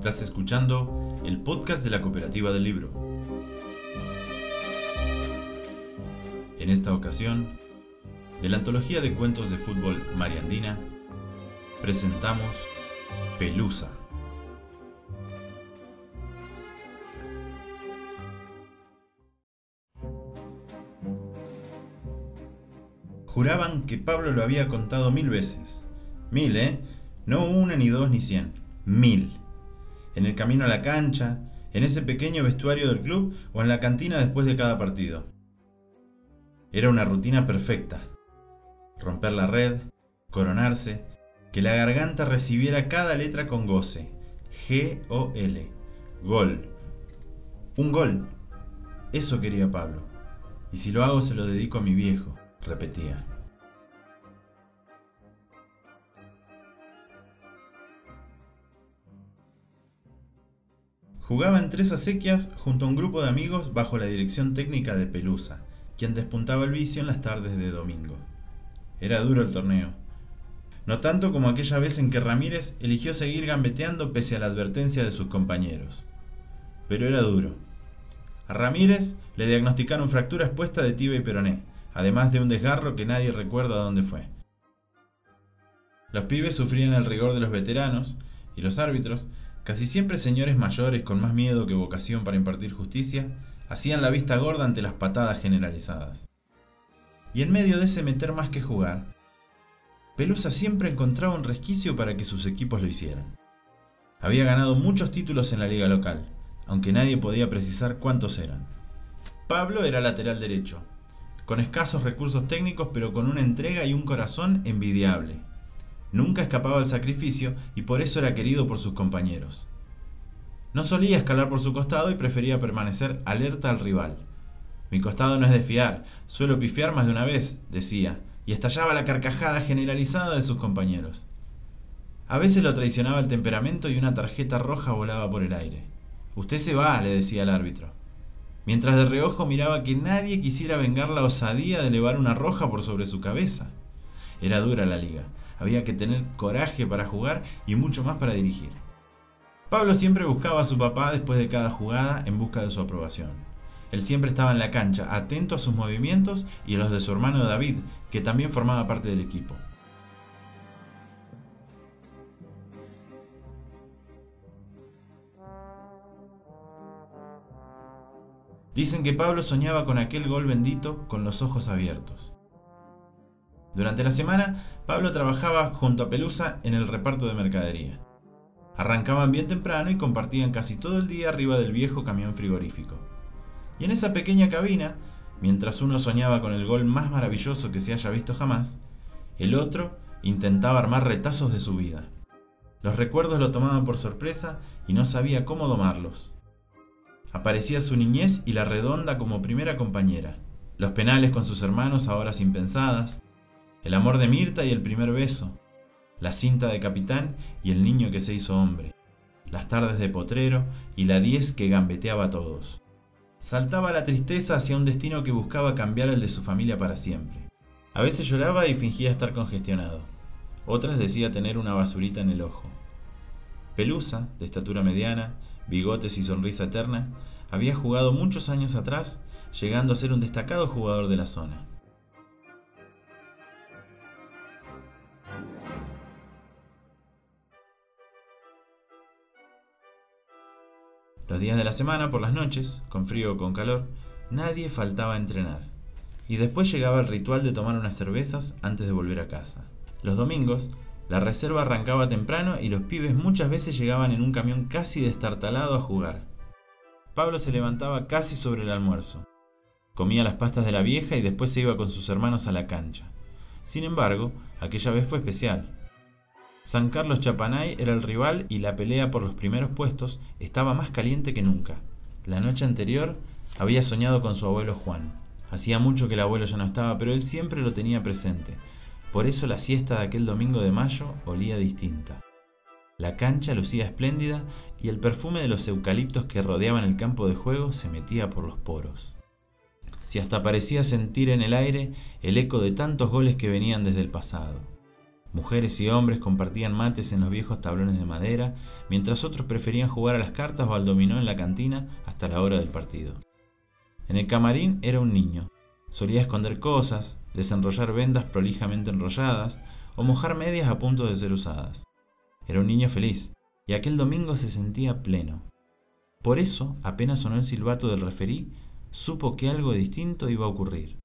Estás escuchando el podcast de la Cooperativa del Libro. En esta ocasión, de la antología de cuentos de fútbol Mariandina, presentamos Pelusa. Juraban que Pablo lo había contado mil veces. Mil, ¿eh? No una, ni dos, ni cien. Mil. En el camino a la cancha, en ese pequeño vestuario del club o en la cantina después de cada partido. Era una rutina perfecta. Romper la red, coronarse, que la garganta recibiera cada letra con goce. G-O-L. Gol. Un gol. Eso quería Pablo. Y si lo hago se lo dedico a mi viejo, repetía. Jugaba en tres acequias junto a un grupo de amigos bajo la dirección técnica de Pelusa, quien despuntaba el vicio en las tardes de domingo. Era duro el torneo. No tanto como aquella vez en que Ramírez eligió seguir gambeteando pese a la advertencia de sus compañeros. Pero era duro. A Ramírez le diagnosticaron fractura expuesta de tibia y peroné, además de un desgarro que nadie recuerda dónde fue. Los pibes sufrían el rigor de los veteranos y los árbitros Casi siempre señores mayores con más miedo que vocación para impartir justicia, hacían la vista gorda ante las patadas generalizadas. Y en medio de ese meter más que jugar, Pelusa siempre encontraba un resquicio para que sus equipos lo hicieran. Había ganado muchos títulos en la liga local, aunque nadie podía precisar cuántos eran. Pablo era lateral derecho, con escasos recursos técnicos pero con una entrega y un corazón envidiable. Nunca escapaba al sacrificio y por eso era querido por sus compañeros. No solía escalar por su costado y prefería permanecer alerta al rival. Mi costado no es de fiar, suelo pifiar más de una vez, decía, y estallaba la carcajada generalizada de sus compañeros. A veces lo traicionaba el temperamento y una tarjeta roja volaba por el aire. Usted se va, le decía el árbitro. Mientras de reojo miraba que nadie quisiera vengar la osadía de elevar una roja por sobre su cabeza. Era dura la liga, había que tener coraje para jugar y mucho más para dirigir. Pablo siempre buscaba a su papá después de cada jugada en busca de su aprobación. Él siempre estaba en la cancha, atento a sus movimientos y a los de su hermano David, que también formaba parte del equipo. Dicen que Pablo soñaba con aquel gol bendito con los ojos abiertos. Durante la semana, Pablo trabajaba junto a Pelusa en el reparto de mercadería. Arrancaban bien temprano y compartían casi todo el día arriba del viejo camión frigorífico. Y en esa pequeña cabina, mientras uno soñaba con el gol más maravilloso que se haya visto jamás, el otro intentaba armar retazos de su vida. Los recuerdos lo tomaban por sorpresa y no sabía cómo domarlos. Aparecía su niñez y la redonda como primera compañera, los penales con sus hermanos a horas impensadas, el amor de Mirta y el primer beso, la cinta de capitán y el niño que se hizo hombre, las tardes de potrero y la diez que gambeteaba a todos. Saltaba la tristeza hacia un destino que buscaba cambiar el de su familia para siempre. A veces lloraba y fingía estar congestionado. Otras decía tener una basurita en el ojo. Pelusa, de estatura mediana, bigotes y sonrisa eterna, había jugado muchos años atrás, llegando a ser un destacado jugador de la zona. Los días de la semana, por las noches, con frío o con calor, nadie faltaba a entrenar. Y después llegaba el ritual de tomar unas cervezas antes de volver a casa. Los domingos, la reserva arrancaba temprano y los pibes muchas veces llegaban en un camión casi destartalado a jugar. Pablo se levantaba casi sobre el almuerzo. Comía las pastas de la vieja y después se iba con sus hermanos a la cancha. Sin embargo, aquella vez fue especial. San Carlos Chapanay era el rival y la pelea por los primeros puestos estaba más caliente que nunca. La noche anterior había soñado con su abuelo Juan. Hacía mucho que el abuelo ya no estaba, pero él siempre lo tenía presente. Por eso la siesta de aquel domingo de mayo olía distinta. La cancha lucía espléndida y el perfume de los eucaliptos que rodeaban el campo de juego se metía por los poros. Si hasta parecía sentir en el aire el eco de tantos goles que venían desde el pasado. Mujeres y hombres compartían mates en los viejos tablones de madera, mientras otros preferían jugar a las cartas o al dominó en la cantina hasta la hora del partido. En el camarín era un niño. Solía esconder cosas, desenrollar vendas prolijamente enrolladas o mojar medias a punto de ser usadas. Era un niño feliz, y aquel domingo se sentía pleno. Por eso, apenas sonó el silbato del referí, supo que algo distinto iba a ocurrir.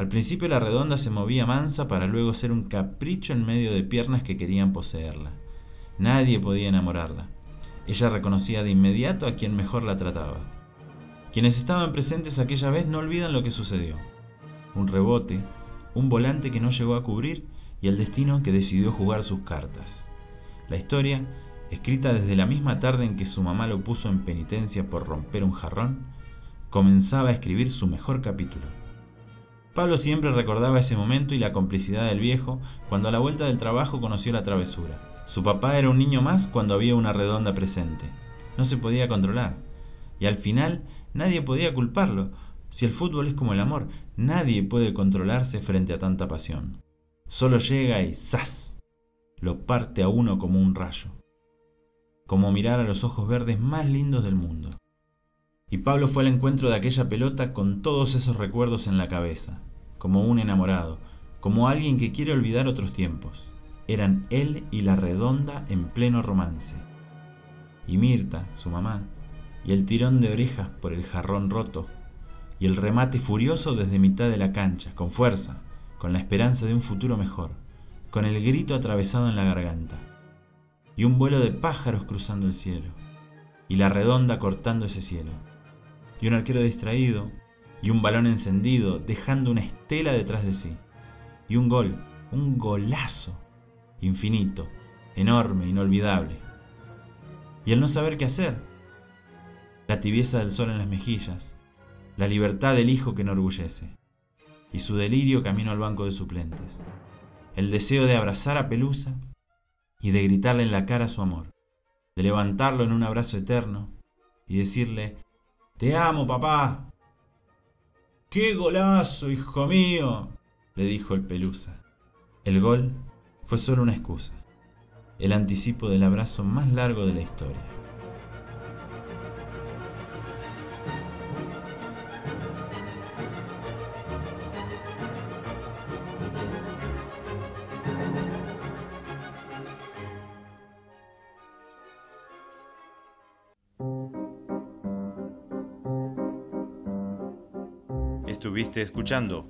Al principio la redonda se movía mansa para luego ser un capricho en medio de piernas que querían poseerla. Nadie podía enamorarla. Ella reconocía de inmediato a quien mejor la trataba. Quienes estaban presentes aquella vez no olvidan lo que sucedió. Un rebote, un volante que no llegó a cubrir y el destino que decidió jugar sus cartas. La historia, escrita desde la misma tarde en que su mamá lo puso en penitencia por romper un jarrón, comenzaba a escribir su mejor capítulo. Pablo siempre recordaba ese momento y la complicidad del viejo cuando a la vuelta del trabajo conoció la travesura. Su papá era un niño más cuando había una redonda presente. No se podía controlar. Y al final nadie podía culparlo. Si el fútbol es como el amor, nadie puede controlarse frente a tanta pasión. Solo llega y ¡zas! Lo parte a uno como un rayo. Como mirar a los ojos verdes más lindos del mundo. Y Pablo fue al encuentro de aquella pelota con todos esos recuerdos en la cabeza, como un enamorado, como alguien que quiere olvidar otros tiempos. Eran él y la redonda en pleno romance. Y Mirta, su mamá, y el tirón de orejas por el jarrón roto, y el remate furioso desde mitad de la cancha, con fuerza, con la esperanza de un futuro mejor, con el grito atravesado en la garganta, y un vuelo de pájaros cruzando el cielo, y la redonda cortando ese cielo y un arquero distraído, y un balón encendido, dejando una estela detrás de sí. Y un gol, un golazo, infinito, enorme, inolvidable. Y el no saber qué hacer. La tibieza del sol en las mejillas, la libertad del hijo que enorgullece, y su delirio camino al banco de suplentes. El deseo de abrazar a Pelusa y de gritarle en la cara su amor, de levantarlo en un abrazo eterno y decirle te amo, papá. ¡Qué golazo, hijo mío! le dijo el pelusa. El gol fue solo una excusa, el anticipo del abrazo más largo de la historia. Estuviste escuchando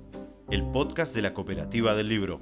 el podcast de la Cooperativa del Libro.